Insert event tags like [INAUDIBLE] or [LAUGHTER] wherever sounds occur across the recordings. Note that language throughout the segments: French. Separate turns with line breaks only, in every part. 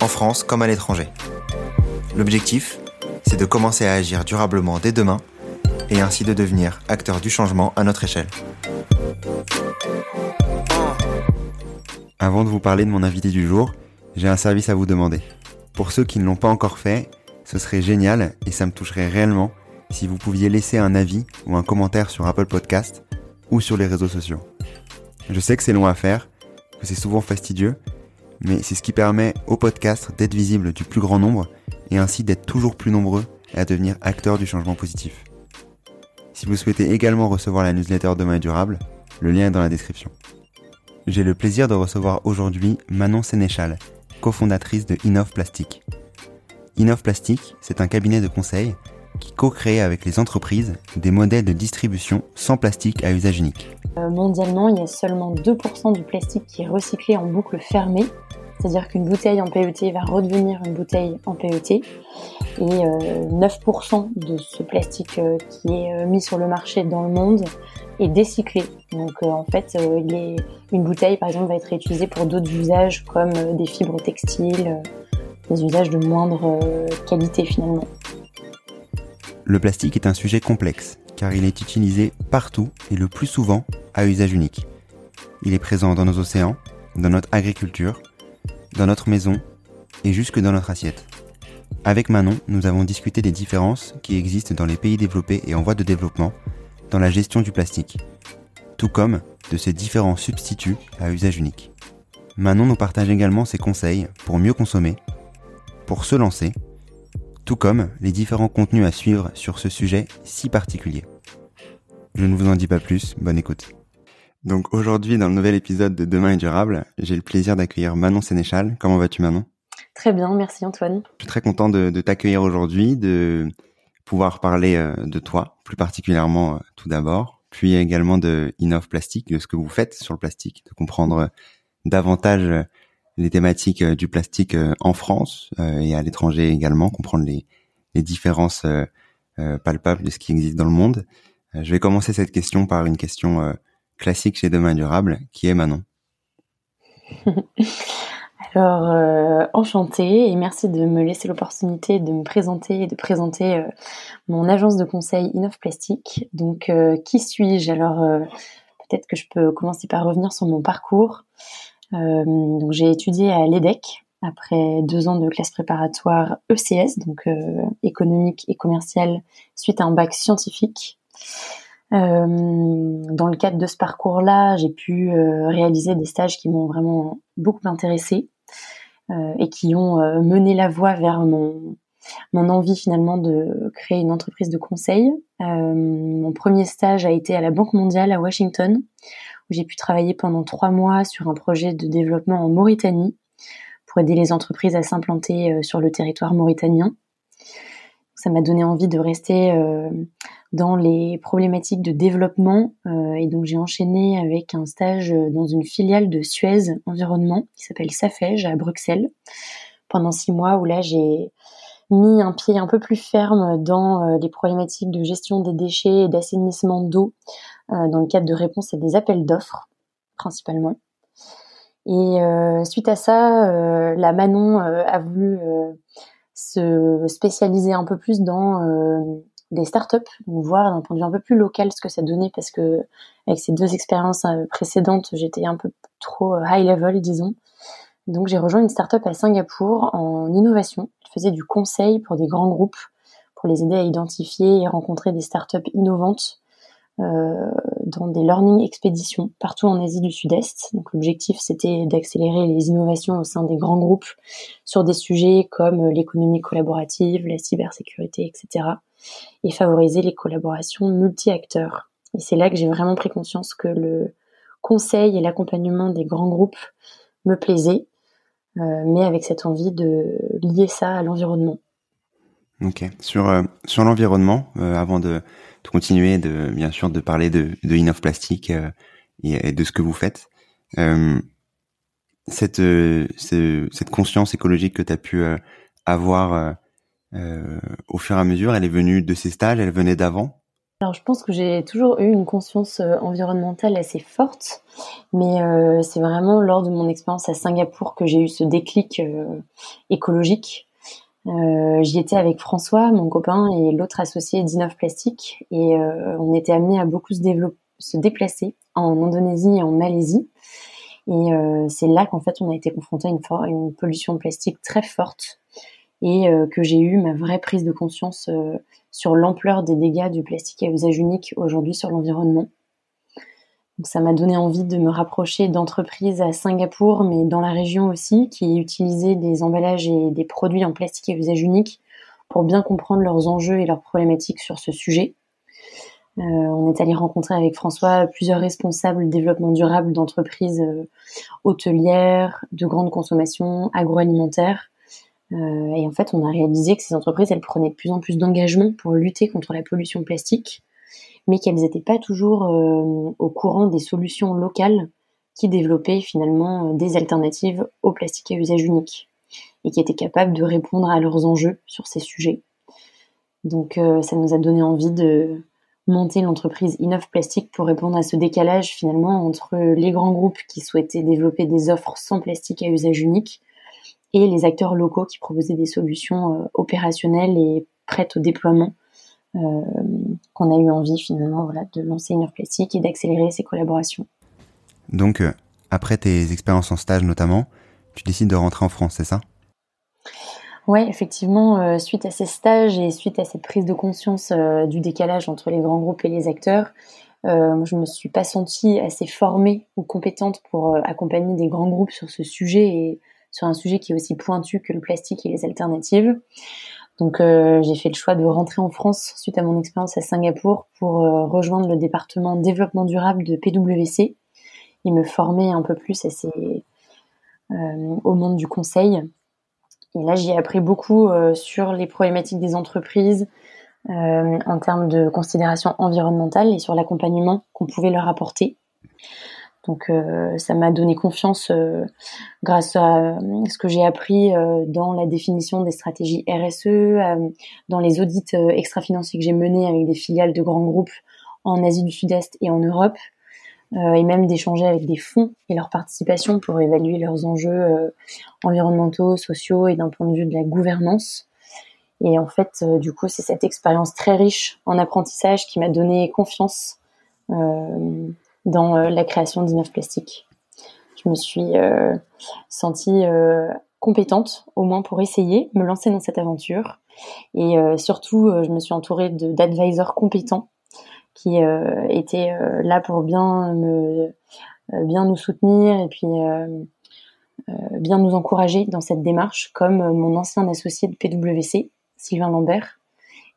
en France comme à l'étranger. L'objectif, c'est de commencer à agir durablement dès demain et ainsi de devenir acteur du changement à notre échelle. Avant de vous parler de mon invité du jour, j'ai un service à vous demander. Pour ceux qui ne l'ont pas encore fait, ce serait génial et ça me toucherait réellement si vous pouviez laisser un avis ou un commentaire sur Apple Podcast ou sur les réseaux sociaux. Je sais que c'est long à faire, que c'est souvent fastidieux, mais c'est ce qui permet au podcast d'être visible du plus grand nombre et ainsi d'être toujours plus nombreux à devenir acteurs du changement positif. Si vous souhaitez également recevoir la newsletter Demain durable, le lien est dans la description. J'ai le plaisir de recevoir aujourd'hui Manon Sénéchal, cofondatrice de Innov Plastic. Innov Plastic, c'est un cabinet de conseil qui co-crée avec les entreprises des modèles de distribution sans plastique à usage unique.
Euh, mondialement, il y a seulement 2% du plastique qui est recyclé en boucle fermée, c'est-à-dire qu'une bouteille en PET va redevenir une bouteille en PET, et 9% euh, de ce plastique euh, qui est mis sur le marché dans le monde est décyclé. Donc en fait, une bouteille par exemple va être réutilisée pour d'autres usages comme des fibres textiles, des usages de moindre qualité finalement.
Le plastique est un sujet complexe car il est utilisé partout et le plus souvent à usage unique. Il est présent dans nos océans, dans notre agriculture, dans notre maison et jusque dans notre assiette. Avec Manon, nous avons discuté des différences qui existent dans les pays développés et en voie de développement dans la gestion du plastique, tout comme de ces différents substituts à usage unique. Manon nous partage également ses conseils pour mieux consommer, pour se lancer tout comme les différents contenus à suivre sur ce sujet si particulier. Je ne vous en dis pas plus, bonne écoute. Donc aujourd'hui, dans le nouvel épisode de Demain est durable, j'ai le plaisir d'accueillir Manon Sénéchal. Comment vas-tu Manon?
Très bien, merci Antoine.
Je suis très content de, t'accueillir aujourd'hui, de pouvoir parler euh, de toi, plus particulièrement euh, tout d'abord, puis également de Innov Plastique, de ce que vous faites sur le plastique, de comprendre euh, davantage les thématiques euh, du plastique euh, en France euh, et à l'étranger également, comprendre les, différences palpables de ce qui existe dans le monde. je vais commencer cette question par une question classique chez Demain Durable, qui est Manon. [LAUGHS]
Alors, euh, enchantée et merci de me laisser l'opportunité de me présenter et de présenter mon agence de conseil Innov Plastique. Donc, qui suis-je? Alors, peut-être que je peux commencer par revenir sur mon parcours. Euh, donc j'ai étudié à l'EDEC après deux ans de classe préparatoire ECS, donc euh, économique et commercial, suite à un bac scientifique. Euh, dans le cadre de ce parcours-là, j'ai pu réaliser des stages qui m'ont vraiment beaucoup intéressée et qui ont mené la voie vers mon, mon envie finalement de créer une entreprise de conseil. mon premier stage a été à la Banque mondiale à Washington, où j'ai pu travailler pendant trois mois sur un projet de développement en Mauritanie pour aider les entreprises à s'implanter euh, sur le territoire mauritanien. Ça m'a donné envie de rester euh, dans les problématiques de développement euh, et donc j'ai enchaîné avec un stage dans une filiale de Suez Environnement qui s'appelle Safej à Bruxelles pendant six mois où là j'ai mis un pied un peu plus ferme dans les problématiques de gestion des déchets et d'assainissement d'eau euh, dans le cadre de réponse à des appels d'offres principalement. Et euh, suite à ça, euh, la Manon a voulu se spécialiser un peu plus dans des startups, donc voir d'un point de vue un peu plus local ce que ça donnait parce que avec ces deux expériences précédentes, j'étais un peu trop high level, disons. Donc j'ai rejoint une startup à Singapour en innovation. Je faisais du conseil pour des grands groupes pour les aider à identifier et rencontrer des startups innovantes euh, dans des learning expéditions partout en Asie du Sud-Est. Donc l'objectif c'était d'accélérer les innovations au sein des grands groupes sur des sujets comme l'économie collaborative, la cybersécurité, etc. et favoriser les collaborations multi-acteurs. Et c'est là que j'ai vraiment pris conscience que le conseil et l'accompagnement des grands groupes me plaisait. Mais avec cette envie de lier ça à l'environnement.
Ok. Sur sur l'environnement, avant de, de, continuer, de bien sûr de parler de, de Innov Plastique et, de ce que vous faites, cette cette conscience écologique que tu as pu avoir au fur et à mesure, elle est venue de ces stages, elle venait d'avant?
Alors, je pense que j'ai toujours eu une conscience euh, environnementale assez forte, mais euh, c'est vraiment lors de mon expérience à Singapour que j'ai eu ce déclic euh, écologique. J'y étais avec François, mon copain, et l'autre associé d'Inov Plastique, et on était amenés à beaucoup se, déplacer en Indonésie et en Malaisie. Et c'est là qu'en fait on a été confronté à une pollution plastique très forte et que j'ai eu ma vraie prise de conscience sur l'ampleur des dégâts du plastique à usage unique aujourd'hui sur l'environnement. ça m'a donné envie de me rapprocher d'entreprises à Singapour, mais dans la région aussi, qui utilisaient des emballages et des produits en plastique à usage unique pour bien comprendre leurs enjeux et leurs problématiques sur ce sujet. Euh, on est allé rencontrer avec François plusieurs responsables développement durable d'entreprises euh, hôtelières, de grande consommation, agroalimentaires, euh, et en fait, on a réalisé que ces entreprises, elles prenaient de plus en plus d'engagement pour lutter contre la pollution plastique, mais qu'elles n'étaient pas toujours euh, au courant des solutions locales qui développaient finalement euh, des alternatives au plastique à usage unique et qui étaient capables de répondre à leurs enjeux sur ces sujets. Donc ça nous a donné envie de monter l'entreprise Innov Plastique pour répondre à ce décalage finalement entre les grands groupes qui souhaitaient développer des offres sans plastique à usage unique et les acteurs locaux qui proposaient des solutions euh, opérationnelles et prêtes au déploiement euh, qu'on a eu envie finalement voilà, de lancer une Plastique et d'accélérer ces collaborations.
Donc, euh, après tes expériences en stage notamment, tu décides de rentrer en France, c'est ça?
Oui, effectivement, suite à ces stages et suite à cette prise de conscience du décalage entre les grands groupes et les acteurs, je me suis pas sentie assez formée ou compétente pour accompagner des grands groupes sur ce sujet et sur un sujet qui est aussi pointu que le plastique et les alternatives. Donc euh, j'ai fait le choix de rentrer en France suite à mon expérience à Singapour pour euh, rejoindre le département développement durable de PwC et me former un peu plus à euh, au monde du conseil. Et là j'ai appris beaucoup sur les problématiques des entreprises en termes de considération environnementale et sur l'accompagnement qu'on pouvait leur apporter. Donc euh, ça m'a donné confiance euh, grâce à euh, ce que j'ai appris dans la définition des stratégies RSE, dans les audits extra-financiers que j'ai menés avec des filiales de grands groupes en Asie du Sud-Est et en Europe, et même d'échanger avec des fonds et leur participation pour évaluer leurs enjeux environnementaux, sociaux et d'un point de vue de la gouvernance. Et en fait, du coup, c'est cette expérience très riche en apprentissage qui m'a donné confiance dans euh, la création d'Inov Plastique. Je me suis euh, sentie euh, compétente, au moins pour essayer, me lancer dans cette aventure. Et surtout, je me suis entourée d'advisors compétents qui étaient là pour bien me bien nous soutenir et puis bien nous encourager dans cette démarche, comme mon ancien associé de PwC, Sylvain Lambert,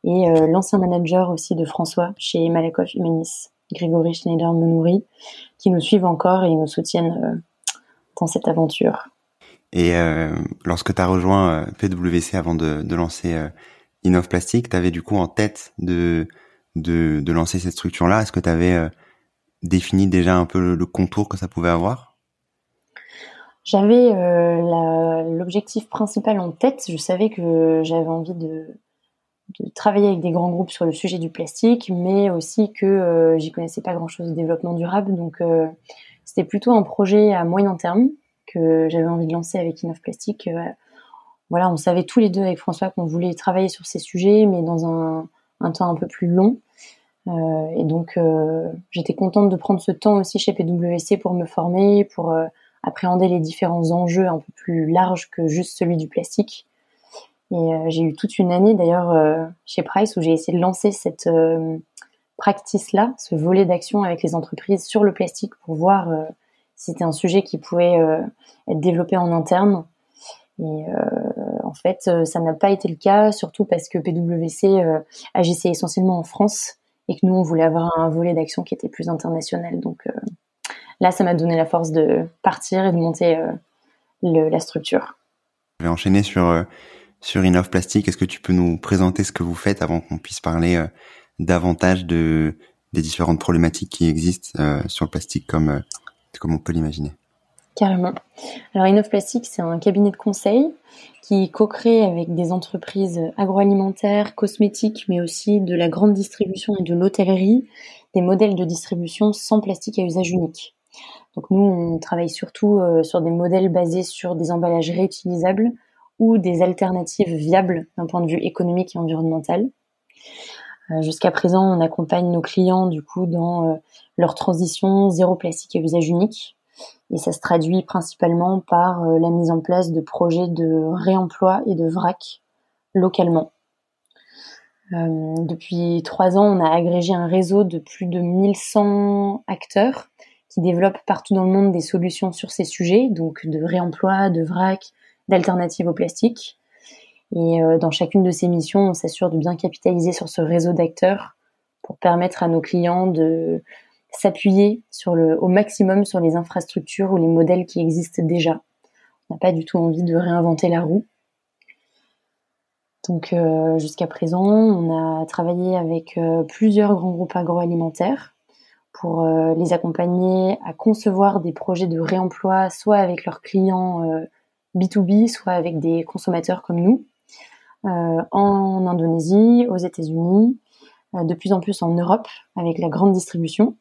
et l'ancien manager aussi de François chez Malakoff Humanis. Grégory Schneider-Monouri, qui nous suivent encore et nous soutiennent euh, dans cette aventure.
Et euh, lorsque tu as rejoint euh, PwC avant de, de lancer euh, Innov Plastique, tu avais du coup en tête de, de, de lancer cette structure-là. Est-ce que tu avais défini déjà un peu le, contour que ça pouvait avoir?
J'avais l'objectif principal en tête. Je savais que j'avais envie de, de travailler avec des grands groupes sur le sujet du plastique, mais aussi que euh, j'y connaissais pas grand-chose de développement durable. Donc euh, c'était plutôt un projet à moyen terme que j'avais envie de lancer avec Innov Plastique. Euh, voilà, on savait tous les deux avec François qu'on voulait travailler sur ces sujets, mais dans un, un temps un peu plus long. et donc j'étais contente de prendre ce temps aussi chez PwC pour me former, pour appréhender les différents enjeux un peu plus larges que juste celui du plastique. Et euh, j'ai eu toute une année d'ailleurs euh, chez Price où j'ai essayé de lancer cette euh, practice-là, ce volet d'action avec les entreprises sur le plastique pour voir si c'était un sujet qui pouvait être développé en interne. Et en fait, ça n'a pas été le cas, surtout parce que PwC agissait essentiellement en France et que nous, on voulait avoir un volet d'action qui était plus international. Donc là, ça m'a donné la force de partir et de monter la structure.
Je vais enchaîner sur sur Innov Plastique. Est-ce que tu peux nous présenter ce que vous faites avant qu'on puisse parler davantage de des différentes problématiques qui existent sur le plastique comme comme on peut l'imaginer?
Carrément. Alors Innov Plastique, c'est un cabinet de conseil qui co-crée avec des entreprises agroalimentaires, cosmétiques, mais aussi de la grande distribution et de l'hôtellerie, des modèles de distribution sans plastique à usage unique. Donc nous, on travaille surtout euh, sur des modèles basés sur des emballages réutilisables ou des alternatives viables d'un point de vue économique et environnemental. Euh, jusqu'à présent, on accompagne nos clients du coup dans euh, leur transition zéro plastique à usage unique, et ça se traduit principalement par euh, la mise en place de projets de réemploi et de vrac localement. Depuis trois ans, on a agrégé un réseau de plus de 1100 acteurs qui développent partout dans le monde des solutions sur ces sujets, donc de réemploi, de vrac, d'alternatives au plastique. Et euh, dans chacune de ces missions, on s'assure de bien capitaliser sur ce réseau d'acteurs pour permettre à nos clients de s'appuyer au maximum sur les infrastructures ou les modèles qui existent déjà. On n'a pas du tout envie de réinventer la roue. Donc euh, jusqu'à présent, on a travaillé avec euh, plusieurs grands groupes agroalimentaires pour les accompagner à concevoir des projets de réemploi, soit avec leurs clients B2B, soit avec des consommateurs comme nous, en Indonésie, aux États-Unis, de plus en plus en Europe avec la grande distribution.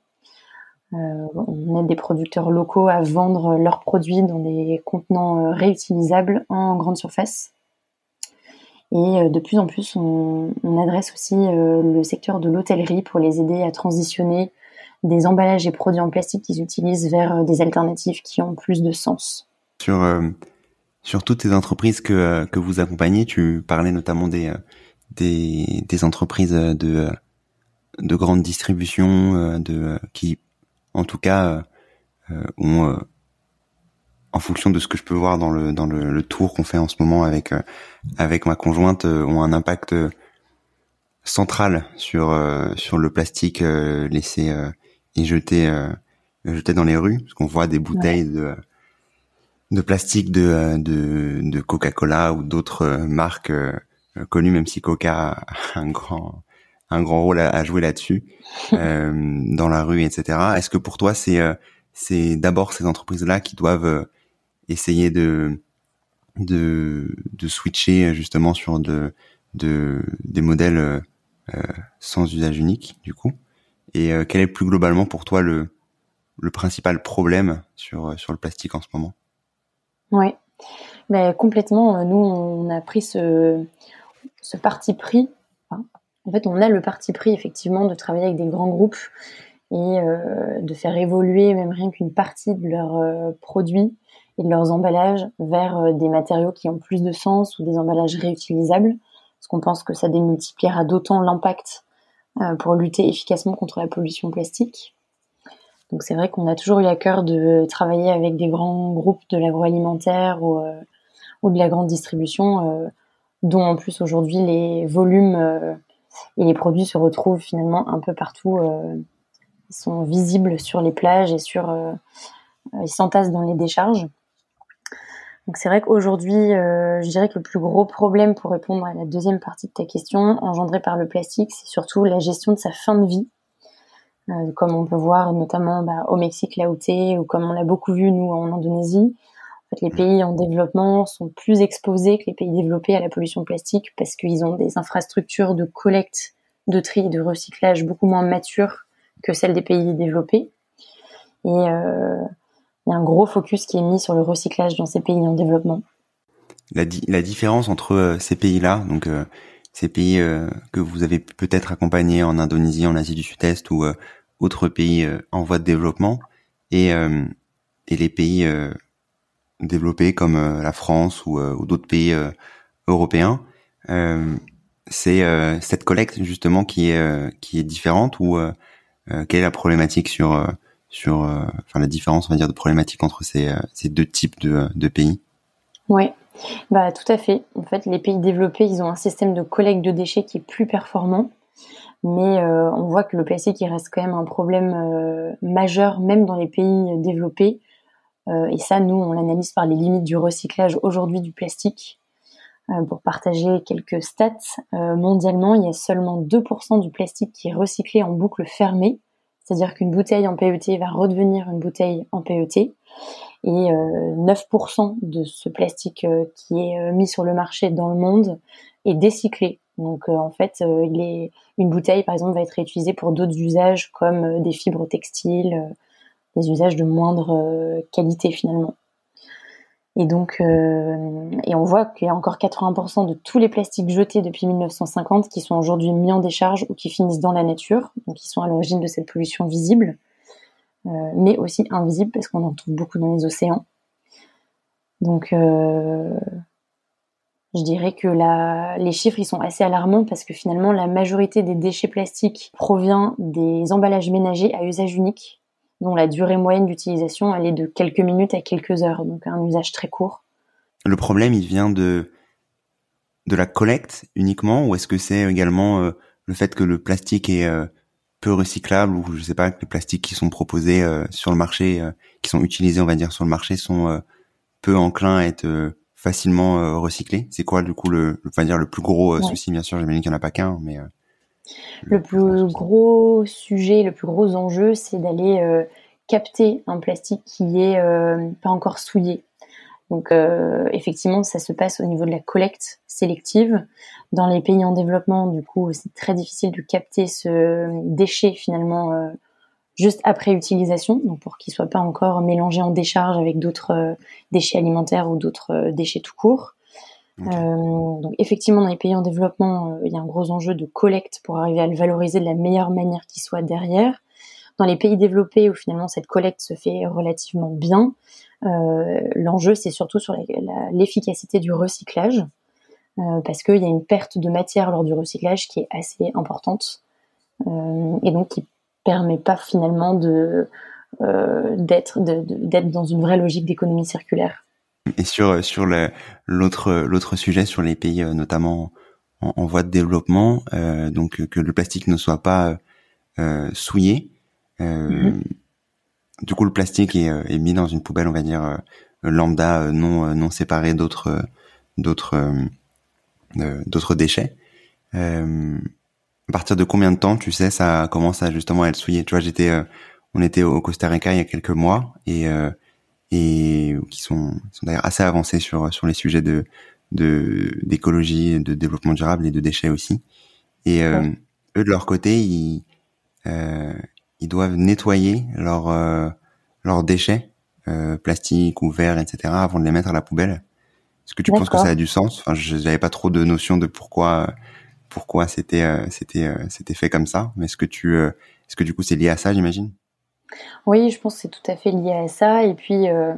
Euh, on aide des producteurs locaux à vendre leurs produits dans des contenants euh, réutilisables en grande surface. Et euh, de plus en plus, on, adresse aussi le secteur de l'hôtellerie pour les aider à transitionner des emballages et produits en plastique qu'ils utilisent vers des alternatives qui ont plus de sens.
Sur toutes ces entreprises que, que vous accompagnez, tu parlais notamment des, des, des entreprises de, de grande distribution de, qui en tout cas, euh, ont, euh, en fonction de ce que je peux voir dans le dans le, tour qu'on fait en ce moment avec euh, avec ma conjointe, ont un impact central sur sur le plastique laissé et jeté jeté dans les rues, parce qu'on voit des bouteilles de de plastique de de, de Coca-Cola ou d'autres marques connues, même si Coca a [LAUGHS] un grand un grand rôle à, jouer là-dessus [LAUGHS] euh, dans la rue, etc. Est-ce que pour toi c'est euh, c'est d'abord ces entreprises-là qui doivent euh, essayer de de de switcher justement sur de de des modèles euh, sans usage unique du coup? Et quel est plus globalement pour toi le le principal problème sur sur le plastique en ce moment?
Ouais, ben, complètement. Nous, on a pris ce, parti pris en fait, on a le parti pris effectivement de travailler avec des grands groupes et euh, de faire évoluer même rien qu'une partie de leurs euh, produits et de leurs emballages vers euh, des matériaux qui ont plus de sens ou des emballages réutilisables, parce qu'on pense que ça démultipliera d'autant l'impact pour lutter efficacement contre la pollution plastique. Donc c'est vrai qu'on a toujours eu à cœur de travailler avec des grands groupes de l'agroalimentaire ou, ou de la grande distribution, dont en plus aujourd'hui les volumes et les produits se retrouvent finalement un peu partout. Euh, ils sont visibles sur les plages et sur, euh, ils s'entassent dans les décharges. Donc c'est vrai qu'aujourd'hui, euh, je dirais que le plus gros problème pour répondre à la deuxième partie de ta question, engendrée par le plastique, c'est surtout la gestion de sa fin de vie. Comme on peut voir notamment bah, au Mexique, là où ou comme on l'a beaucoup vu nous en Indonésie. En fait, les pays en développement sont plus exposés que les pays développés à la pollution plastique parce qu'ils ont des infrastructures de collecte, de tri et de recyclage beaucoup moins matures que celles des pays développés. Et euh, il y a un gros focus qui est mis sur le recyclage dans ces pays en développement.
La, la différence entre euh, ces pays-là, donc euh, ces pays que vous avez peut-être accompagnés en Indonésie, en Asie du Sud-Est ou autres pays en voie de développement, et, et les pays développés comme euh, la France ou, euh, ou d'autres pays euh, européens, c'est cette collecte justement qui est qui est différente ou quelle est la problématique sur sur enfin la différence on va dire de problématique entre ces, ces deux types de, de pays?
Oui, bah tout à fait. En fait, les pays développés, ils ont un système de collecte de déchets qui est plus performant, mais on voit que le plastique reste quand même un problème majeur même dans les pays développés et ça, nous, on l'analyse par les limites du recyclage aujourd'hui du plastique. pour partager quelques stats, mondialement, il y a seulement 2% du plastique qui est recyclé en boucle fermée, c'est-à-dire qu'une bouteille en PET va redevenir une bouteille en PET. Et 9% de ce plastique qui est mis sur le marché dans le monde est décyclé. Donc en fait, une bouteille, par exemple, va être réutilisée pour d'autres usages comme des fibres textiles, des usages de moindre qualité finalement. Et donc, euh, et on voit qu'il y a encore 80% de tous les plastiques jetés depuis 1950 qui sont aujourd'hui mis en décharge ou qui finissent dans la nature, donc qui sont à l'origine de cette pollution visible, euh, mais aussi invisible parce qu'on en trouve beaucoup dans les océans. Donc, euh, je dirais que les chiffres ils sont assez alarmants parce que finalement la majorité des déchets plastiques provient des emballages ménagers à usage unique dont la durée moyenne d'utilisation elle est de quelques minutes à quelques heures, donc un usage très court.
Le problème, il vient de de la collecte uniquement, ou est-ce que c'est également euh, le fait que le plastique est euh, peu recyclable, ou je sais pas, que les plastiques qui sont proposés euh, sur le marché, qui sont utilisés, on va dire, sur le marché, sont peu enclins à être facilement recyclés. C'est quoi, du coup, le, va dire le plus gros souci Bien sûr, j'imagine qu'il n'y en a pas qu'un, mais
le plus gros sujet, le plus gros enjeu, c'est d'aller euh, capter un plastique qui est euh, pas encore souillé. Donc euh, effectivement, ça se passe au niveau de la collecte sélective. Dans les pays en développement, du coup, c'est très difficile de capter ce déchet finalement juste après utilisation, donc pour qu'il soit pas encore mélangé en décharge avec d'autres déchets alimentaires ou d'autres déchets tout court. Euh, donc effectivement, dans les pays en développement, euh, il y a un gros enjeu de collecte pour arriver à le valoriser de la meilleure manière qui soit derrière. Dans les pays développés où finalement cette collecte se fait relativement bien, euh, l'enjeu c'est surtout sur l'efficacité du recyclage, euh, parce qu'il y a une perte de matière lors du recyclage qui est assez importante euh, et donc qui permet pas finalement d'être dans une vraie logique d'économie circulaire.
Et sur l'autre sujet sur les pays notamment en, voie de développement, donc que le plastique ne soit pas souillé. Mm-hmm. Du coup, le plastique est, est, mis dans une poubelle, on va dire lambda, non non séparée d'autres d'autres d'autres déchets. à partir de combien de temps, tu sais, ça commence à justement à être souillé? Tu vois, j'étais, on était au Costa Rica il y a quelques mois et et qui sont, sont d'ailleurs assez avancés sur sur les sujets de de d'écologie, de développement durable et de déchets aussi. Et euh, eux de leur côté, ils euh, ils doivent nettoyer leurs euh, leurs déchets euh, plastiques ou verres, etc. avant de les mettre à la poubelle. Est-ce que tu penses que ça a du sens? Enfin, je n'avais pas trop de notion de pourquoi pourquoi c'était c'était c'était fait comme ça. Mais est-ce que tu est-ce que du coup c'est lié à ça, j'imagine?
Oui, je pense que c'est tout à fait lié à ça. Et puis, euh,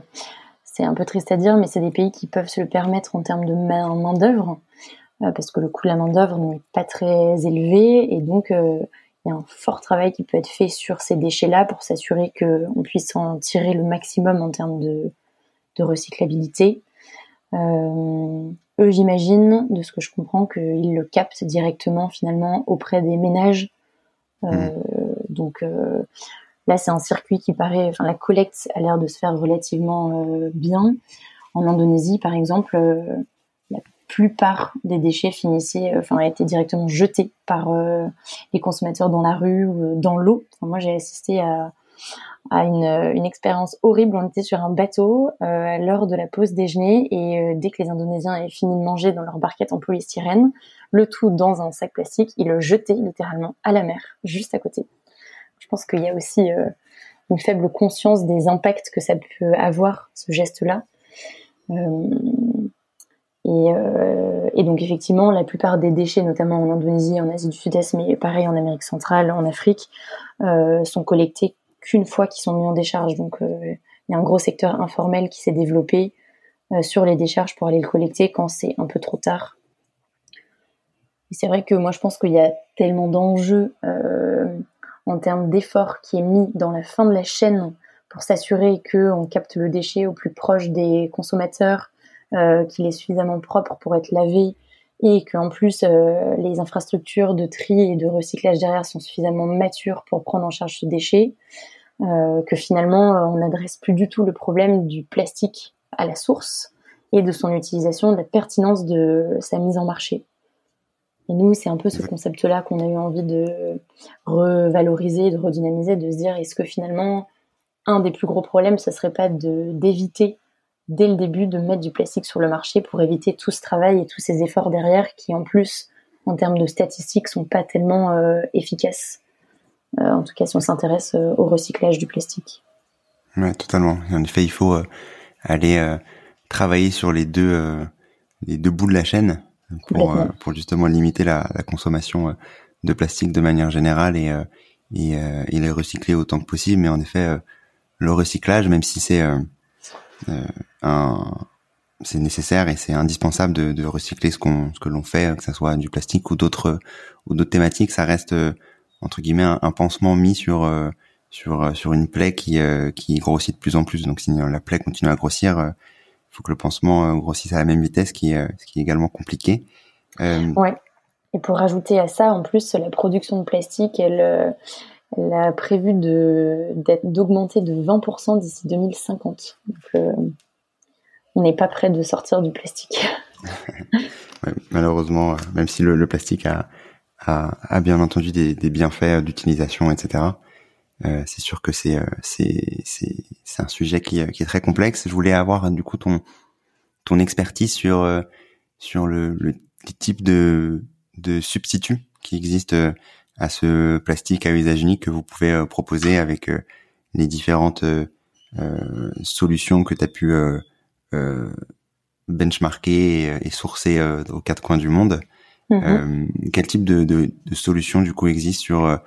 c'est un peu triste à dire, mais c'est des pays qui peuvent se le permettre en termes de main-d'œuvre, euh, parce que le coût de la main-d'œuvre n'est pas très élevé. Et donc, euh, il y a un fort travail qui peut être fait sur ces déchets-là pour s'assurer qu'on puisse en tirer le maximum en termes de, recyclabilité. eux, j'imagine, de ce que je comprends, qu'ils le captent directement finalement auprès des ménages. Mmh. Donc, Là, c'est un circuit qui paraît, enfin, la collecte a l'air de se faire relativement euh, bien. En Indonésie, par exemple, euh, plupart des déchets finissaient, euh, enfin, été directement jetés par les consommateurs dans la rue ou dans l'eau. moi, j'ai assisté à, une, expérience horrible. On était sur un bateau à l'heure de la pause déjeuner et dès que les Indonésiens avaient fini de manger dans leur barquette en polystyrène, le tout dans un sac plastique, ils le jetaient littéralement à la mer, juste à côté. Je pense qu'il y a aussi euh, une faible conscience des impacts que ça peut avoir, ce geste-là. Euh, euh, et, donc effectivement, la plupart des déchets, notamment en Indonésie, en Asie du Sud-Est, mais pareil en Amérique centrale, en Afrique, sont collectés qu'une fois qu'ils sont mis en décharge. Donc il y a un gros secteur informel qui s'est développé sur les décharges pour aller le collecter quand c'est un peu trop tard. C'est vrai que moi je pense qu'il y a tellement d'enjeux en termes d'effort qui est mis dans la fin de la chaîne pour s'assurer qu'on capte le déchet au plus proche des consommateurs, euh, qu'il est suffisamment propre pour être lavé et qu'en plus euh, les infrastructures de tri et de recyclage derrière sont suffisamment matures pour prendre en charge ce déchet. que finalement on n'adresse plus du tout le problème du plastique à la source et de son utilisation, de la pertinence de sa mise en marché. Et nous, c'est un peu ce concept-là qu'on a eu envie de revaloriser, de redynamiser, de se dire est-ce que finalement, un des plus gros problèmes, ce serait pas d'éviter dès le début de mettre du plastique sur le marché pour éviter tout ce travail et tous ces efforts derrière qui, en plus, en termes de statistiques, sont pas tellement euh, efficaces. Euh, en tout cas, si on s'intéresse euh, au recyclage du plastique.
Ouais, totalement. En effet, il faut aller travailler sur les deux les deux bouts de la chaîne pour, pour justement limiter la, la, consommation de plastique de manière générale et, et, et, les recycler autant que possible. Mais en effet, le recyclage, même si c'est un c'est nécessaire et c'est indispensable de, recycler ce que l'on fait, que ce soit du plastique ou d'autres ou d'autres thématiques, ça reste entre guillemets un, pansement mis sur sur sur une plaie qui qui grossit de plus en plus. Donc si la plaie continue à grossir, il faut que le pansement euh, grossisse à la même vitesse, ce qui est également compliqué.
Euh, ouais. Et pour rajouter à ça, en plus, la production de plastique, elle, euh, elle a prévu d'augmenter de, 20% d'ici 2050. Donc, on n'est pas prêt de sortir du plastique. [LAUGHS]
malheureusement, même si le, plastique a, bien entendu des, bienfaits d'utilisation, etc. Euh, c'est sûr que c'est euh, un sujet qui, est très complexe. Je voulais avoir du coup ton expertise sur euh, sur le, de substituts qui existent à ce plastique à usage unique que vous pouvez proposer avec les différentes solutions que tu as pu benchmarker et, sourcer aux quatre coins du monde. Mm-hmm. quel type de, de, de solutions du coup existe sur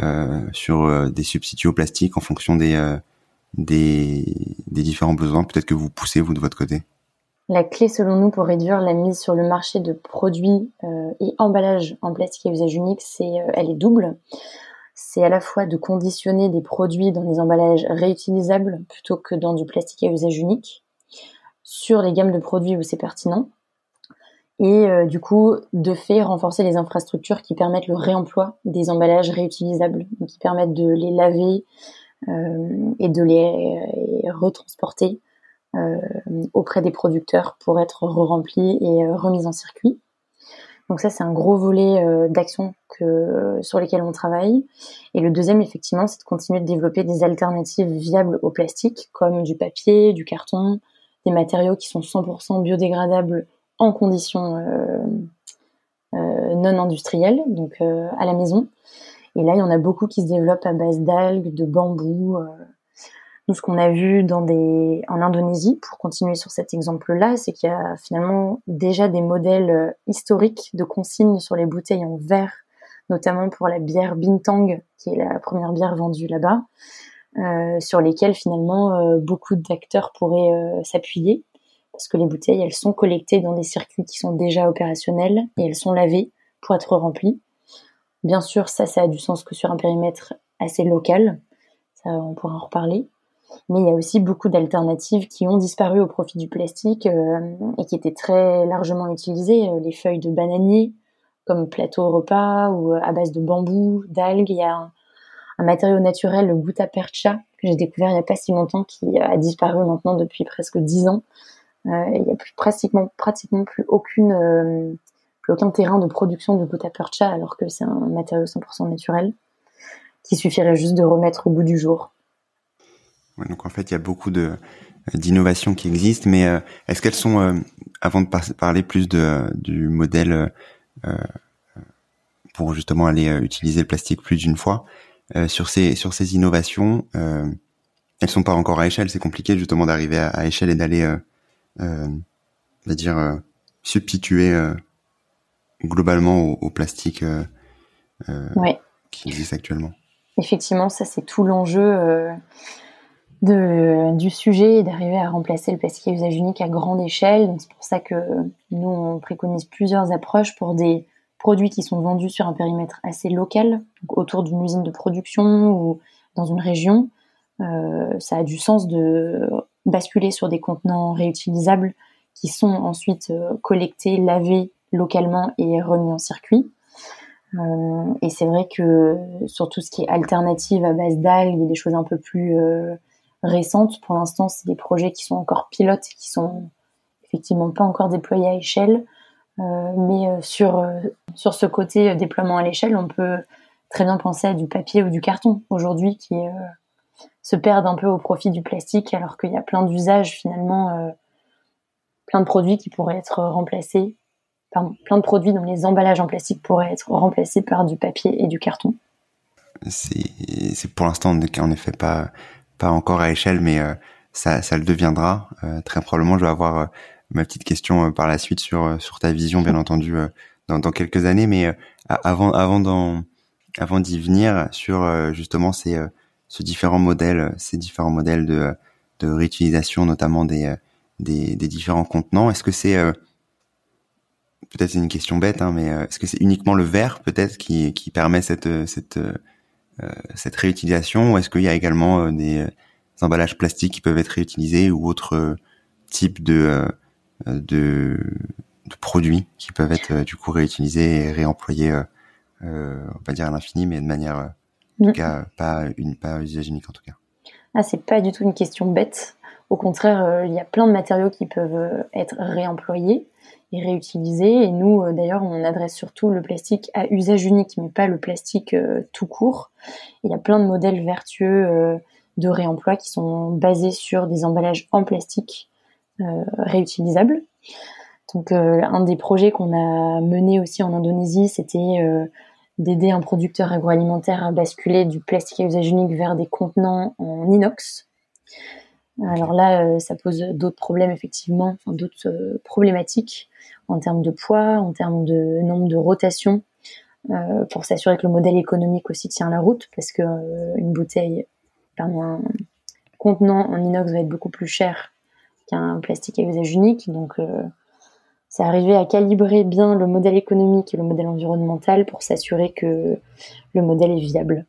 euh, sur euh, des substituts au plastique en fonction des, euh, des, des différents besoins Peut-être que vous poussez vous de votre côté?
La clé selon nous pour réduire la mise sur le marché de produits et emballages en plastique à usage unique, c'est elle est double. C'est à la fois de conditionner des produits dans des emballages réutilisables plutôt que dans du plastique à usage unique sur les gammes de produits où c'est pertinent et euh, du coup de fait renforcer les infrastructures qui permettent le réemploi des emballages réutilisables, qui permettent de les laver euh, et de les, retransporter euh, auprès des producteurs pour être re-remplis et remis en circuit. Donc ça c'est un gros volet d'action que sur lesquels on travaille. Et le deuxième effectivement c'est de continuer de développer des alternatives viables au plastique comme du papier, du carton, des matériaux qui sont 100% biodégradables en conditions euh, euh, non industrielles, donc euh, à la maison. Et là, il y en a beaucoup qui se développent à base d'algues, de bambou. Nous, ce qu'on a vu dans des, en Indonésie, pour continuer sur cet exemple-là, c'est qu'il y a finalement déjà des modèles historiques de consignes sur les bouteilles en verre, notamment pour la bière Bintang, qui est la première bière vendue là-bas, euh, sur lesquelles finalement beaucoup d'acteurs pourraient s'appuyer parce que les bouteilles, elles sont collectées dans des circuits qui sont déjà opérationnels et elles sont lavées pour être remplies. Bien sûr, ça, ça a du sens que sur un périmètre assez local. Ça, on pourra en reparler. Mais il y a aussi beaucoup d'alternatives qui ont disparu au profit du plastique euh, et qui étaient très largement utilisées. Euh, les feuilles de bananier comme plateau repas ou euh, à base de bambou, d'algues. Il y a un, matériau naturel, le gutta percha, que j'ai découvert il n'y a pas si longtemps, qui a disparu maintenant depuis presque dix ans, il n'y a plus pratiquement, pratiquement plus aucune, plus aucun terrain de production de gutta percha alors que c'est un matériau 100% naturel qui suffirait juste de remettre au bout du jour.
Donc en fait, il y a beaucoup de d'innovations qui existent, mais euh, est-ce qu'elles sont, avant de parler plus de, du modèle pour justement aller utiliser le plastique plus d'une fois, sur ces sur ces innovations, elles sont pas encore à échelle. C'est compliqué justement d'arriver à, à, échelle et d'aller euh, on va dire, euh, substituer euh, globalement au, plastique qui existe actuellement.
Effectivement, ça c'est tout l'enjeu de, du sujet d'arriver à remplacer le plastique à usage unique à grande échelle. C'est pour ça que nous, on préconise plusieurs approches pour des produits qui sont vendus sur un périmètre assez local, autour d'une usine de production ou dans une région. Euh, ça a du sens de basculer sur des contenants réutilisables qui sont ensuite euh, collectés, lavés localement et remis en circuit. et c'est vrai que sur tout ce qui est alternative à base d'algues, a des choses un peu plus récentes. Pour l'instant, c'est des projets qui sont encore pilotes, qui sont effectivement pas encore déployés à échelle. mais sur sur ce côté déploiement à l'échelle, on peut très bien penser à du papier ou du carton aujourd'hui qui euh, se perdent un peu au profit du plastique alors qu'il y a plein d'usages finalement, euh, plein de produits qui pourraient être remplacés, pardon, plein de produits dont les emballages en plastique pourraient être remplacés par du papier et du carton.
C'est pour l'instant en effet pas pas encore à échelle, mais euh, ça, ça le deviendra très probablement. Je vais avoir ma petite question par la suite sur sur ta vision, bien entendu, dans, dans quelques années. Mais avant avant d'en avant d'y venir sur euh, justement ces, euh, ce différents modèles, ces différents modèles de, de réutilisation, notamment des, euh, des, des différents contenants. Est-ce que c'est peut-être c'est une question bête, hein, mais est-ce que c'est uniquement le verre peut-être qui, qui permet cette cette cette réutilisation, ou est-ce qu'il y a également des emballages plastiques qui peuvent être réutilisés ou autres types de de, de produits qui peuvent être du coup réutilisés et réemployés euh, on va dire à l'infini, mais de manière, euh, en tout cas, pas une, pas usage unique en tout cas.
Ah, c'est pas du tout une question bête. Au contraire, euh, il y a plein de matériaux qui peuvent être réemployés et réutilisés. Et nous, d'ailleurs, on adresse surtout le plastique à usage unique, mais pas le plastique tout court. Il y a plein de modèles vertueux de réemploi qui sont basés sur des emballages en plastique réutilisables. Donc, un des projets qu'on a mené aussi en Indonésie, c'était d'aider un producteur agroalimentaire à basculer du plastique à usage unique vers des contenants en inox. Alors là, euh, ça pose d'autres problèmes effectivement, enfin, d'autres euh, problématiques en termes de poids, en termes de nombre de rotations, euh, pour s'assurer que le modèle économique aussi tient la route, parce que une bouteille, pardon, un contenant en inox va être beaucoup plus cher qu'un plastique à usage unique, donc c'est arriver à calibrer bien le modèle économique et le modèle environnemental pour s'assurer que le modèle est viable.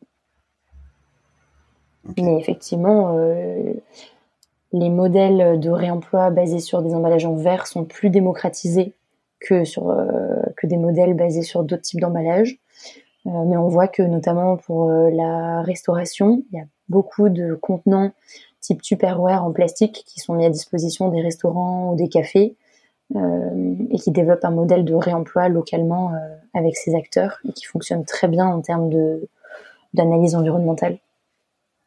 Mais effectivement, les modèles de réemploi basés sur des emballages en verre sont plus démocratisés que sur euh, que des modèles basés sur d'autres types d'emballages. Euh, mais on voit que notamment pour la restauration, il y a beaucoup de contenants type Tupperware en plastique qui sont mis à disposition des restaurants ou des cafés euh, et qui développe un modèle de réemploi localement euh, avec ses acteurs et qui fonctionne très bien en termes d'analyse environnementale.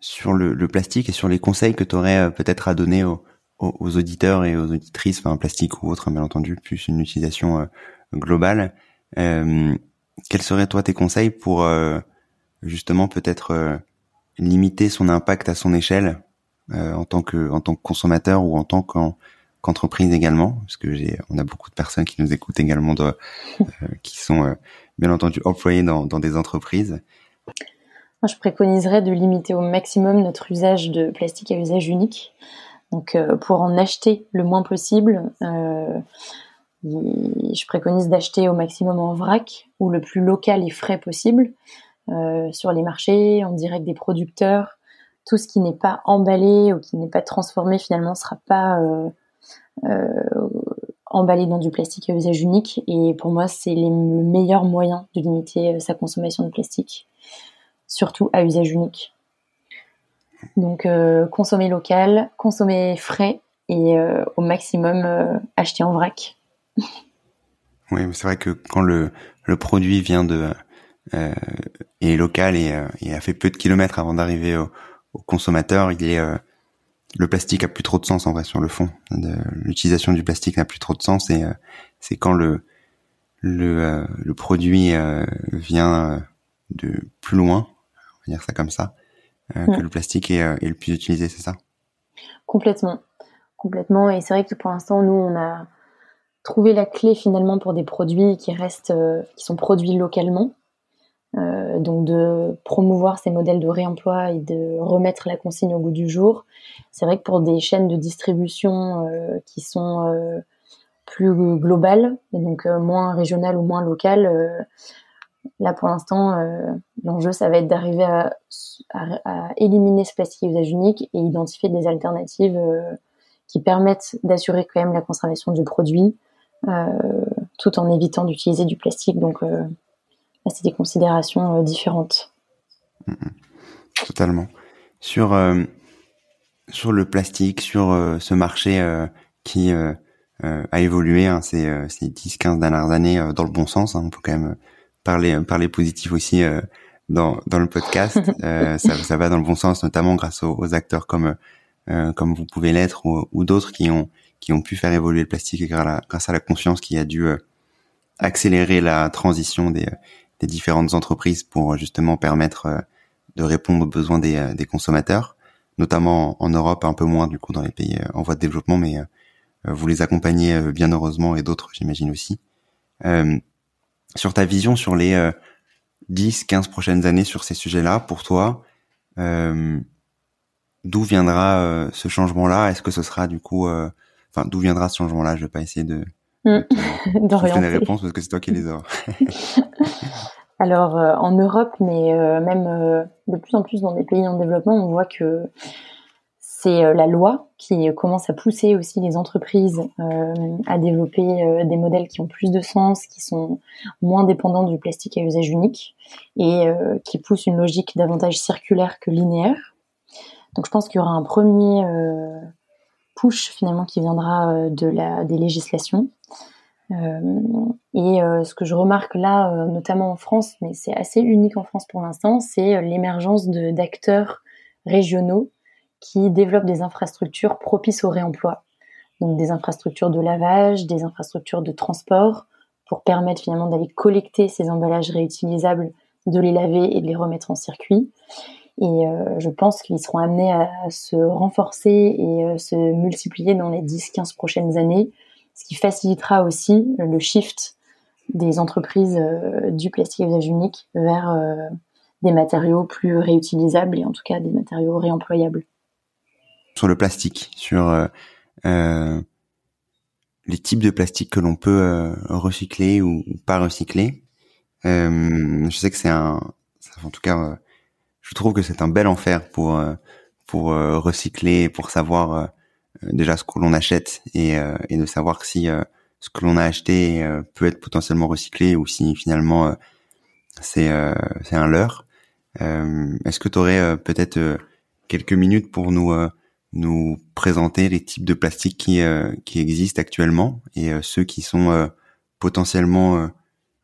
Sur le, le, plastique et sur les conseils que tu aurais euh, peut-être à donner aux, aux, auditeurs et aux auditrices, enfin plastique ou autre, bien entendu, plus une utilisation globale. Euh, quels seraient toi tes conseils pour justement peut-être limiter son impact à son échelle en tant que en tant que consommateur ou en tant qu'en qu'entreprise également, parce que j'ai, on a beaucoup de personnes qui nous écoutent également, euh, qui sont euh, bien entendu employées dans, dans des entreprises.
Je préconiserais de limiter au maximum notre usage de plastique à usage unique. Donc, euh, pour en acheter le moins possible, je préconise d'acheter au maximum en vrac ou le plus local et frais possible sur les marchés, en direct des producteurs. Tout ce qui n'est pas emballé ou qui n'est pas transformé finalement sera pas euh, emballé dans du plastique à usage unique. Et pour moi, c'est le meilleur moyen de limiter euh, sa consommation de plastique, surtout à usage unique. Donc, euh, consommer local, consommer frais et au maximum acheter en vrac.
oui, c'est vrai que quand le, produit vient de euh, est local et, a fait peu de kilomètres avant d'arriver au, consommateur, le plastique a plus trop de sens en vrai sur le fond. L'utilisation du plastique n'a plus trop de sens et euh, c'est quand le euh, produit euh, vient de plus loin, on va dire ça comme ça, que le plastique est, est, le plus utilisé, c'est ça?
Complètement, complètement. Et c'est vrai que pour l'instant, nous, on a trouvé la clé finalement pour des produits qui restent, qui sont produits localement euh, donc de promouvoir ces modèles de réemploi et de remettre la consigne au goût du jour. C'est vrai que pour des chaînes de distribution euh, qui sont euh, plus globales, et donc moins régionales ou moins locales, là pour l'instant, l'enjeu ça va être d'arriver à, éliminer ce plastique à usage unique et identifier des alternatives qui permettent d'assurer quand même la conservation du produit, tout en évitant d'utiliser du plastique. Donc c'est des considérations différentes.
Totalement. Sur sur le plastique, sur ce marché qui a évolué hein, ces, ces 10-15 dernières années dans le bon sens. Hein, on peut quand même parler parler positif aussi dans dans le podcast. [LAUGHS] ça, ça va dans le bon sens, notamment grâce aux, acteurs comme comme vous pouvez l'être ou, ou d'autres qui ont qui ont pu faire évoluer le plastique grâce à la conscience qui a dû accélérer la transition des, des différentes entreprises pour justement permettre euh, de répondre aux besoins des, euh, des, consommateurs, notamment en Europe, un peu moins du coup dans les pays euh, en voie de développement, mais vous les accompagnez bien heureusement et d'autres j'imagine aussi. Euh, sur ta vision sur les 10, 15 prochaines années sur ces sujets-là, pour toi, euh, d'où viendra ce changement-là? Est-ce que ce sera du coup, enfin, d'où viendra ce changement-là? Je vais pas essayer de
Mmh.
D'orienter. [LAUGHS] les réponses parce que c'est toi qui les as. [LAUGHS]
Alors euh, en Europe, mais euh, même euh, de plus en plus dans des pays en développement, on voit que c'est la loi qui commence à pousser aussi les entreprises à développer des modèles qui ont plus de sens, qui sont moins dépendants du plastique à usage unique et qui poussent une logique davantage circulaire que linéaire. Donc je pense qu'il y aura un premier push finalement qui viendra de la des législations euh, et euh, ce que je remarque là, euh, notamment en France, mais c'est assez unique en France pour l'instant, c'est l'émergence d'acteurs régionaux qui développent des infrastructures propices au réemploi. Donc des infrastructures de lavage, des infrastructures de transport, pour permettre finalement d'aller collecter ces emballages réutilisables, de les laver et de les remettre en circuit. Et je pense qu'ils seront amenés à, se renforcer et se multiplier dans les 10-15 prochaines années ce qui facilitera aussi le shift des entreprises euh, du plastique à usage unique vers euh, des matériaux plus réutilisables et en tout cas des matériaux réemployables.
Sur le plastique, sur euh, les types de plastique que l'on peut recycler ou, pas recycler, je sais que c'est un, en tout cas, je trouve que c'est un bel enfer pour pour recycler, pour savoir euh, déjà ce que l'on achète et, euh, et, de savoir si euh, ce que l'on a acheté peut être potentiellement recyclé ou si finalement c'est c'est un leurre. Est-ce que tu aurais peut-être quelques minutes pour nous nous présenter les types de plastique qui qui existent actuellement et ceux qui sont potentiellement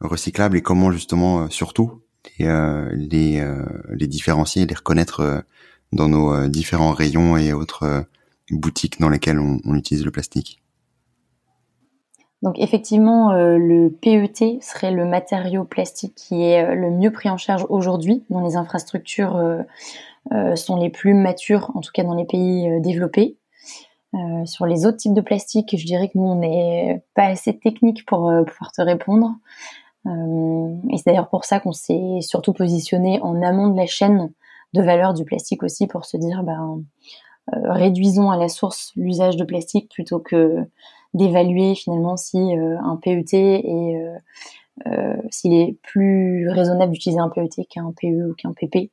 recyclables et comment justement surtout les différencier et les reconnaître dans nos différents rayons et autres boutiques dans lesquelles on, utilise le plastique
donc effectivement, euh, le PET serait le matériau plastique qui est euh, le mieux pris en charge aujourd'hui, dont les infrastructures euh, sont les plus matures, en tout cas dans les pays développés. sur les autres types de plastique, je dirais que nous, on n'est pas assez technique pour pouvoir te répondre. et c'est d'ailleurs pour ça qu'on s'est surtout positionné en amont de la chaîne de valeur du plastique aussi, pour se dire, ben, euh, réduisons à la source l'usage de plastique plutôt que d'évaluer finalement si euh, un PET est euh, s'il est plus raisonnable d'utiliser un PET qu'un PE ou qu'un PP.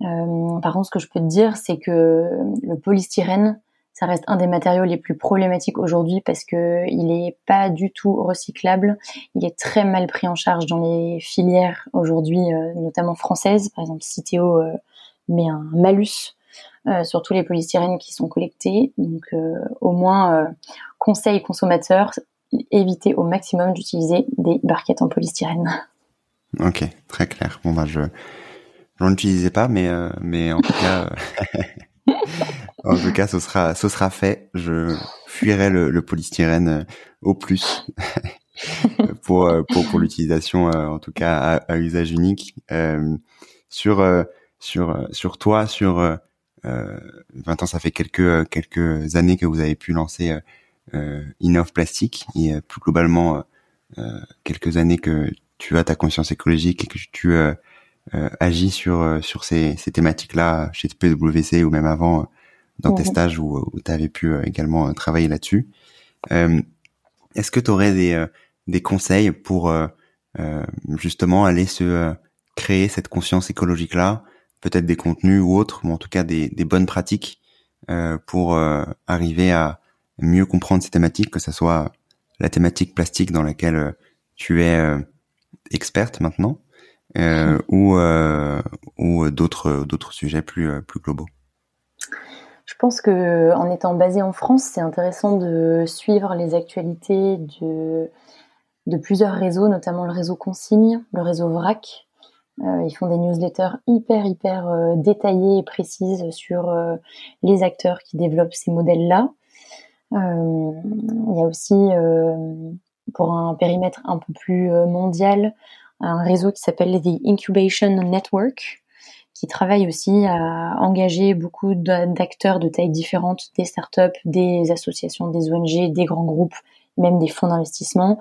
par contre, ce que je peux te dire, c'est que le polystyrène, ça reste un des matériaux les plus problématiques aujourd'hui parce que il est pas du tout recyclable. Il est très mal pris en charge dans les filières aujourd'hui, notamment françaises. Par exemple, Citeo met un malus euh, sur tous les polystyrènes qui sont collectés. Donc euh, au moins, euh, conseil consommateur, éviter au maximum d'utiliser des barquettes en polystyrène. [LAUGHS]
Ok, très clair. Bon bah je n'en utilisais pas, mais mais en tout cas, [LAUGHS] en tout cas, ce sera ce sera fait. Je fuirai le, le polystyrène au plus [LAUGHS] pour pour pour l'utilisation, en tout cas à, à usage unique. sur sur sur toi, sur euh, ans, ça fait quelques quelques années que vous avez pu lancer euh, euh Innov Plastique et euh, plus globalement euh, quelques années que tu as ta conscience écologique et que tu agis sur sur ces, ces thématiques-là chez PwC ou même avant dans tes stages où, où tu avais pu également travailler là-dessus. Est-ce que tu aurais des, des conseils pour justement aller se créer cette conscience écologique-là peut-être des contenus ou autres, ou en tout cas des, des bonnes pratiques euh, pour euh, arriver à mieux comprendre ces thématiques, que ce soit la thématique plastique dans laquelle euh, tu es experte maintenant, ou ou d'autres d'autres sujets plus plus globaux
je pense que en étant basé en France, c'est intéressant de suivre les actualités de, de plusieurs réseaux, notamment le réseau Consigne, le réseau VRAC. Euh, ils font des newsletters hyper hyper euh, détaillées et précises sur euh, les acteurs qui développent ces modèles-là. Il y a aussi, pour un périmètre un peu plus mondial, un réseau qui s'appelle The Incubation Network, qui travaille aussi à engager beaucoup d'acteurs de tailles différentes, des startups, des associations, des ONG, des grands groupes, même des fonds d'investissement,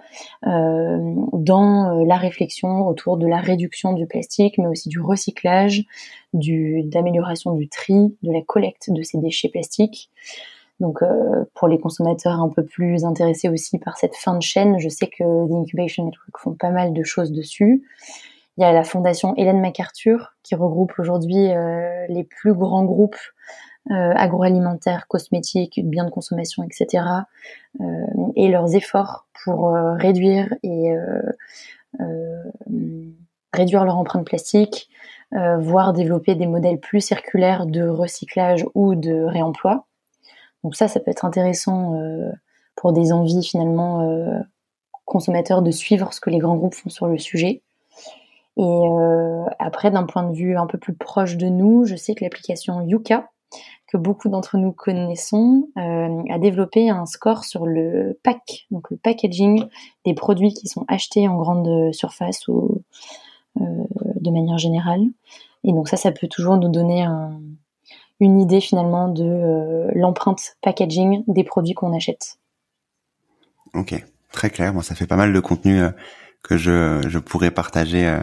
euh, dans euh, la réflexion autour de la réduction du plastique, mais aussi du recyclage, du d'amélioration du tri, de la collecte de ces déchets plastiques. Donc euh, pour les consommateurs un peu plus intéressés aussi par cette fin de chaîne, je sais que The Incubation Network font pas mal de choses dessus. Il y a la fondation Hélène MacArthur qui regroupe aujourd'hui euh, les plus grands groupes euh, agroalimentaires, cosmétiques, biens de consommation, etc. Euh, et leurs efforts pour réduire et réduire leur empreinte plastique, voire développer des modèles plus circulaires de recyclage ou de réemploi. Donc ça, ça peut être intéressant pour des envies finalement consommateurs de suivre ce que les grands groupes font sur le sujet. Et euh, après, d'un point de vue un peu plus proche de nous, je sais que l'application Yuka, que beaucoup d'entre nous connaissons, euh, a développé un score sur le pack, donc le packaging des produits qui sont achetés en grande surface ou euh, de manière générale. Et donc ça, ça peut toujours nous donner une idée finalement de l'empreinte packaging des produits qu'on achète.
Ok, très clair. Moi, ça fait pas mal de contenu que je, je pourrais partager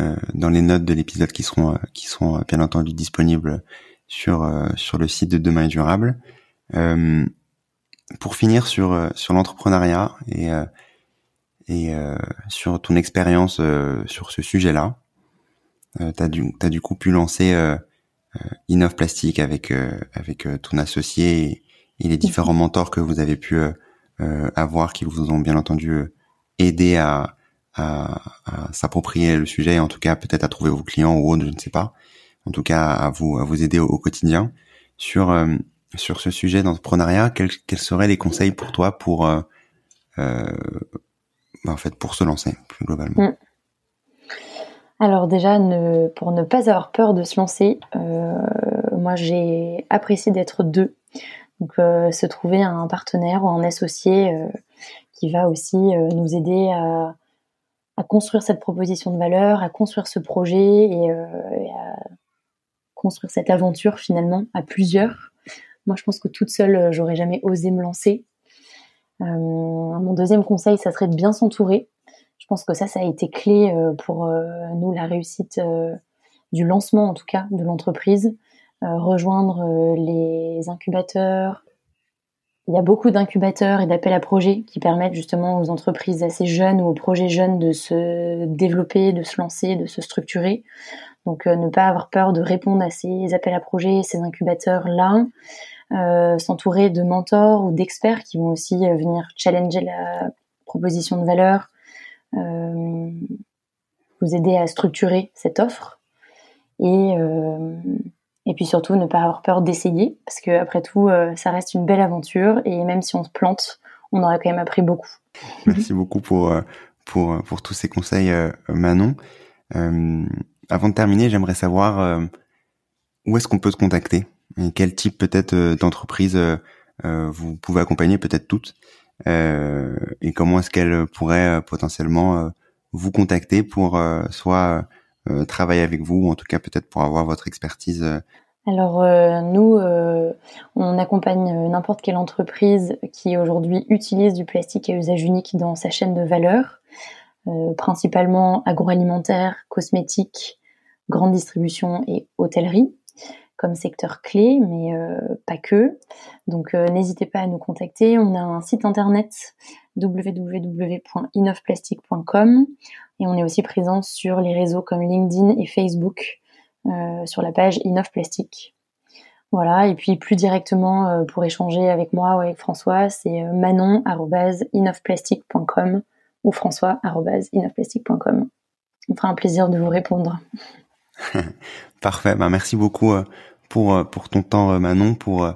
euh, dans les notes de l'épisode qui seront euh, qui seront euh, bien entendu disponibles sur sur le site de Demain est durable. pour finir sur sur l'entrepreneuriat et et sur ton expérience sur ce sujet-là, euh, t'as du t'as du coup pu lancer euh, Innov Plastique avec avec ton associé et, les différents mentors que vous avez pu avoir qui vous ont bien entendu aidé à à, s'approprier le sujet, en tout cas peut-être à trouver vos clients ou autres, je ne sais pas. En tout cas, à vous à vous aider au, quotidien sur euh, sur ce sujet d'entrepreneuriat. Quels, quels seraient les conseils pour toi pour euh, euh, en fait pour se lancer plus globalement? Mm.
Alors déjà, pour ne pas avoir peur de se lancer, moi j'ai apprécié d'être deux. Donc se trouver un partenaire ou un associé qui va aussi nous aider à à construire cette proposition de valeur, à construire ce projet et, euh, à construire cette aventure finalement à plusieurs. Moi, je pense que toute seule, euh, j'aurais jamais osé me lancer. Euh, mon deuxième conseil, ça serait de bien s'entourer. Je pense que ça, ça a été clé euh, pour nous la réussite du lancement, en tout cas, de l'entreprise. rejoindre les incubateurs, il y a beaucoup d'incubateurs et d'appels à projets qui permettent justement aux entreprises assez jeunes ou aux projets jeunes de se développer, de se lancer, de se structurer. Donc euh, ne pas avoir peur de répondre à ces appels à projets, ces incubateurs-là. Euh, s'entourer de mentors ou d'experts qui vont aussi euh, venir challenger la proposition de valeur, vous aider à structurer cette offre. Et et puis surtout, ne pas avoir peur d'essayer, parce que après tout, ça reste une belle aventure, et même si on se plante, on aura quand même appris beaucoup.
Merci beaucoup pour pour pour tous ces conseils, Manon. Avant de terminer, j'aimerais savoir où est-ce qu'on peut te contacter et quel type peut-être d'entreprise vous pouvez accompagner, peut-être toutes, et comment est-ce qu'elles pourraient potentiellement vous contacter pour soit euh, travailler avec vous, ou en tout cas peut-être pour avoir votre expertise euh.
alors euh, nous, on accompagne n'importe quelle entreprise qui aujourd'hui utilise du plastique à usage unique dans sa chaîne de valeur, principalement agroalimentaire, cosmétique, grande distribution et hôtellerie comme secteur clé, mais pas que. Donc n'hésitez pas à nous contacter. On a un site internet www.inovplastic.com et on est aussi présent sur les réseaux comme LinkedIn et Facebook euh, sur la page Innov Plastic. Voilà, et puis plus directement euh, pour échanger avec moi ou avec François, c'est euh, manon.innovplastic.com ou françois.innovplastic.com. me fera un plaisir de vous répondre. [LAUGHS]
Parfait. Ben, merci beaucoup pour, pour ton temps, Manon, pour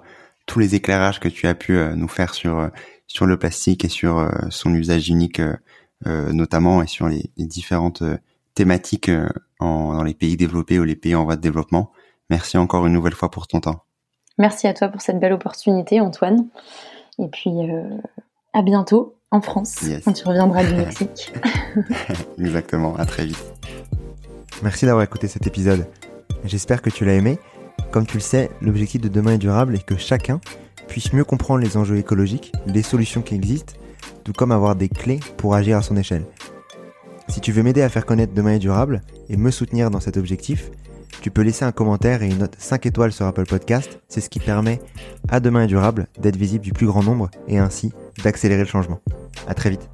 tous les éclairages que tu as pu nous faire sur, sur le plastique et sur son usage unique, notamment, et sur les, les différentes thématiques en, dans les pays développés ou les pays en voie de développement. Merci encore une nouvelle fois pour ton temps.
Merci à toi pour cette belle opportunité, Antoine. Et puis, euh, à bientôt en France, quand tu reviendras du [LAUGHS] Mexique. [LAUGHS]
Exactement, à très vite.
Merci d'avoir écouté cet épisode. J'espère que tu l'as aimé. Comme tu le sais, l'objectif de demain est durable et que chacun puisse mieux comprendre les enjeux écologiques, les solutions qui existent, tout comme avoir des clés pour agir à son échelle. Si tu veux m'aider à faire connaître Demain est durable et me soutenir dans cet objectif, tu peux laisser un commentaire et une note 5 étoiles sur Apple Podcast. C'est ce qui permet à Demain est durable d'être visible du plus grand nombre et ainsi d'accélérer le changement. À très vite.